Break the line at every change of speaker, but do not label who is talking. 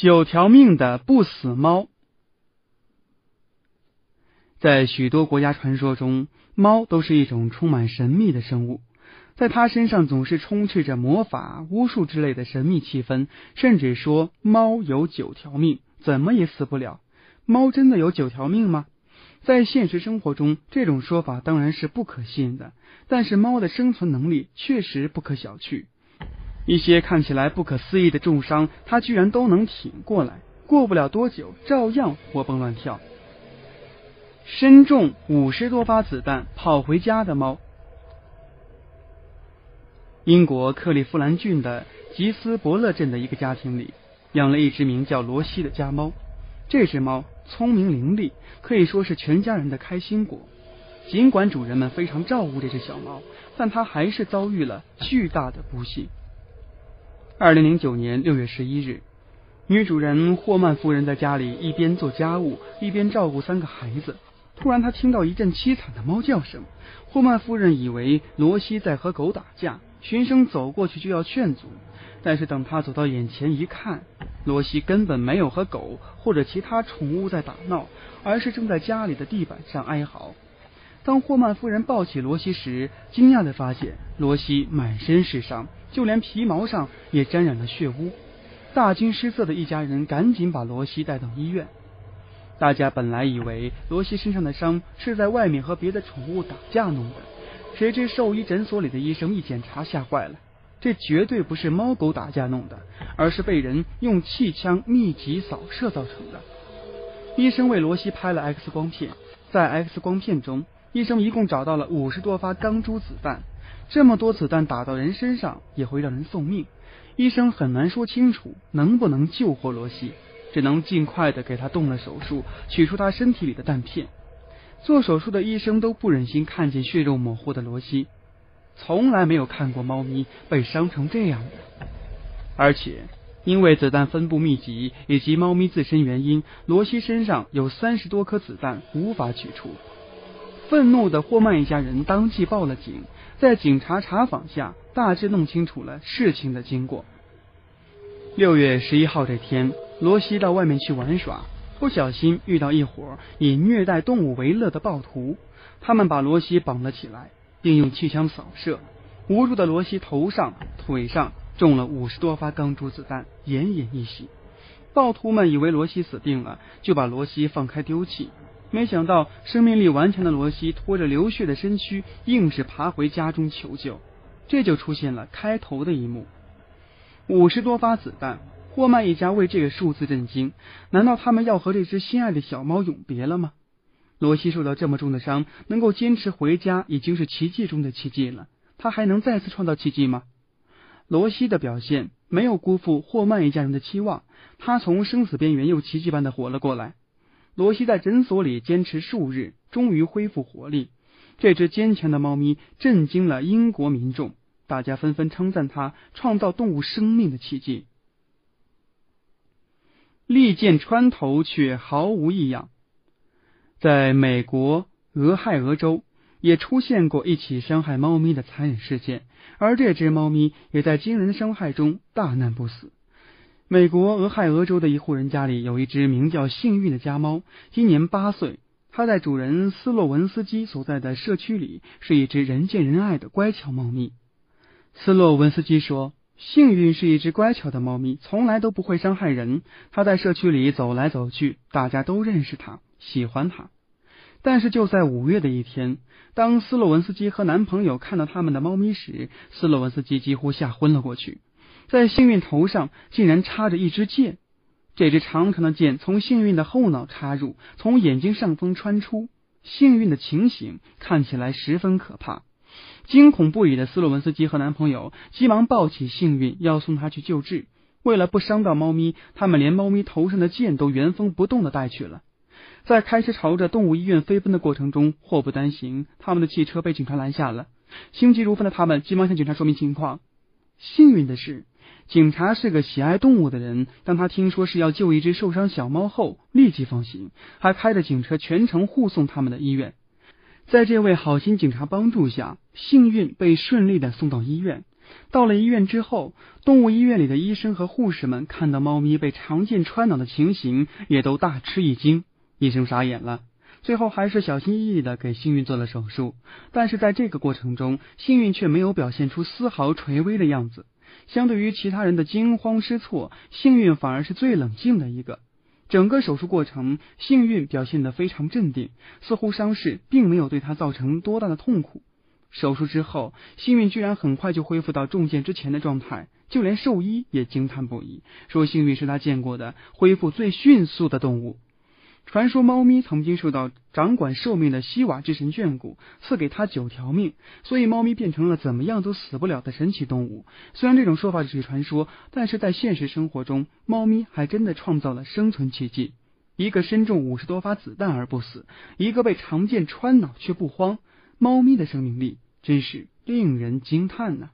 九条命的不死猫，在许多国家传说中，猫都是一种充满神秘的生物，在它身上总是充斥着魔法、巫术之类的神秘气氛，甚至说猫有九条命，怎么也死不了。猫真的有九条命吗？在现实生活中，这种说法当然是不可信的，但是猫的生存能力确实不可小觑。一些看起来不可思议的重伤，他居然都能挺过来，过不了多久，照样活蹦乱跳。身中五十多发子弹跑回家的猫。英国克利夫兰郡的吉斯伯勒镇的一个家庭里，养了一只名叫罗西的家猫。这只猫聪明伶俐，可以说是全家人的开心果。尽管主人们非常照顾这只小猫，但它还是遭遇了巨大的不幸。二零零九年六月十一日，女主人霍曼夫人在家里一边做家务一边照顾三个孩子。突然，她听到一阵凄惨的猫叫声。霍曼夫人以为罗西在和狗打架，循声走过去就要劝阻。但是等她走到眼前一看，罗西根本没有和狗或者其他宠物在打闹，而是正在家里的地板上哀嚎。当霍曼夫人抱起罗西时，惊讶的发现罗西满身是伤。就连皮毛上也沾染了血污，大惊失色的一家人赶紧把罗西带到医院。大家本来以为罗西身上的伤是在外面和别的宠物打架弄的，谁知兽医诊所里的医生一检查吓坏了，这绝对不是猫狗打架弄的，而是被人用气枪密集扫射造成的。医生为罗西拍了 X 光片，在 X 光片中，医生一共找到了五十多发钢珠子弹。这么多子弹打到人身上也会让人送命，医生很难说清楚能不能救活罗西，只能尽快的给他动了手术，取出他身体里的弹片。做手术的医生都不忍心看见血肉模糊的罗西，从来没有看过猫咪被伤成这样的。而且因为子弹分布密集以及猫咪自身原因，罗西身上有三十多颗子弹无法取出。愤怒的霍曼一家人当即报了警。在警察查访下，大致弄清楚了事情的经过。六月十一号这天，罗西到外面去玩耍，不小心遇到一伙以虐待动物为乐的暴徒。他们把罗西绑了起来，并用气枪扫射。无助的罗西头上、腿上中了五十多发钢珠子弹，奄奄一息。暴徒们以为罗西死定了，就把罗西放开丢弃。没想到，生命力顽强的罗西拖着流血的身躯，硬是爬回家中求救。这就出现了开头的一幕：五十多发子弹。霍曼一家为这个数字震惊。难道他们要和这只心爱的小猫永别了吗？罗西受到这么重的伤，能够坚持回家，已经是奇迹中的奇迹了。他还能再次创造奇迹吗？罗西的表现没有辜负霍曼一家人的期望，他从生死边缘又奇迹般的活了过来。罗西在诊所里坚持数日，终于恢复活力。这只坚强的猫咪震惊了英国民众，大家纷纷称赞它创造动物生命的奇迹。利剑穿头却毫无异样。在美国俄亥俄州也出现过一起伤害猫咪的残忍事件，而这只猫咪也在惊人伤害中大难不死。美国俄亥俄州的一户人家里有一只名叫幸运的家猫，今年八岁。它在主人斯洛文斯基所在的社区里是一只人见人爱的乖巧猫咪。斯洛文斯基说：“幸运是一只乖巧的猫咪，从来都不会伤害人。它在社区里走来走去，大家都认识它，喜欢它。但是就在五月的一天，当斯洛文斯基和男朋友看到他们的猫咪时，斯洛文斯基几乎吓昏了过去。”在幸运头上竟然插着一支箭，这支长长的箭从幸运的后脑插入，从眼睛上方穿出。幸运的情形看起来十分可怕，惊恐不已的斯洛文斯基和男朋友急忙抱起幸运，要送他去救治。为了不伤到猫咪，他们连猫咪头上的箭都原封不动的带去了。在开车朝着动物医院飞奔的过程中，祸不单行，他们的汽车被警察拦下了。心急如焚的他们急忙向警察说明情况。幸运的是。警察是个喜爱动物的人，当他听说是要救一只受伤小猫后，立即放行，还开着警车全程护送他们的医院。在这位好心警察帮助下，幸运被顺利的送到医院。到了医院之后，动物医院里的医生和护士们看到猫咪被长剑穿脑的情形，也都大吃一惊。医生傻眼了，最后还是小心翼翼的给幸运做了手术。但是在这个过程中，幸运却没有表现出丝毫垂危的样子。相对于其他人的惊慌失措，幸运反而是最冷静的一个。整个手术过程，幸运表现得非常镇定，似乎伤势并没有对他造成多大的痛苦。手术之后，幸运居然很快就恢复到中箭之前的状态，就连兽医也惊叹不已，说幸运是他见过的恢复最迅速的动物。传说猫咪曾经受到掌管寿命的希瓦之神眷顾，赐给它九条命，所以猫咪变成了怎么样都死不了的神奇动物。虽然这种说法只是传说，但是在现实生活中，猫咪还真的创造了生存奇迹。一个身中五十多发子弹而不死，一个被长剑穿脑却不慌。猫咪的生命力真是令人惊叹呢！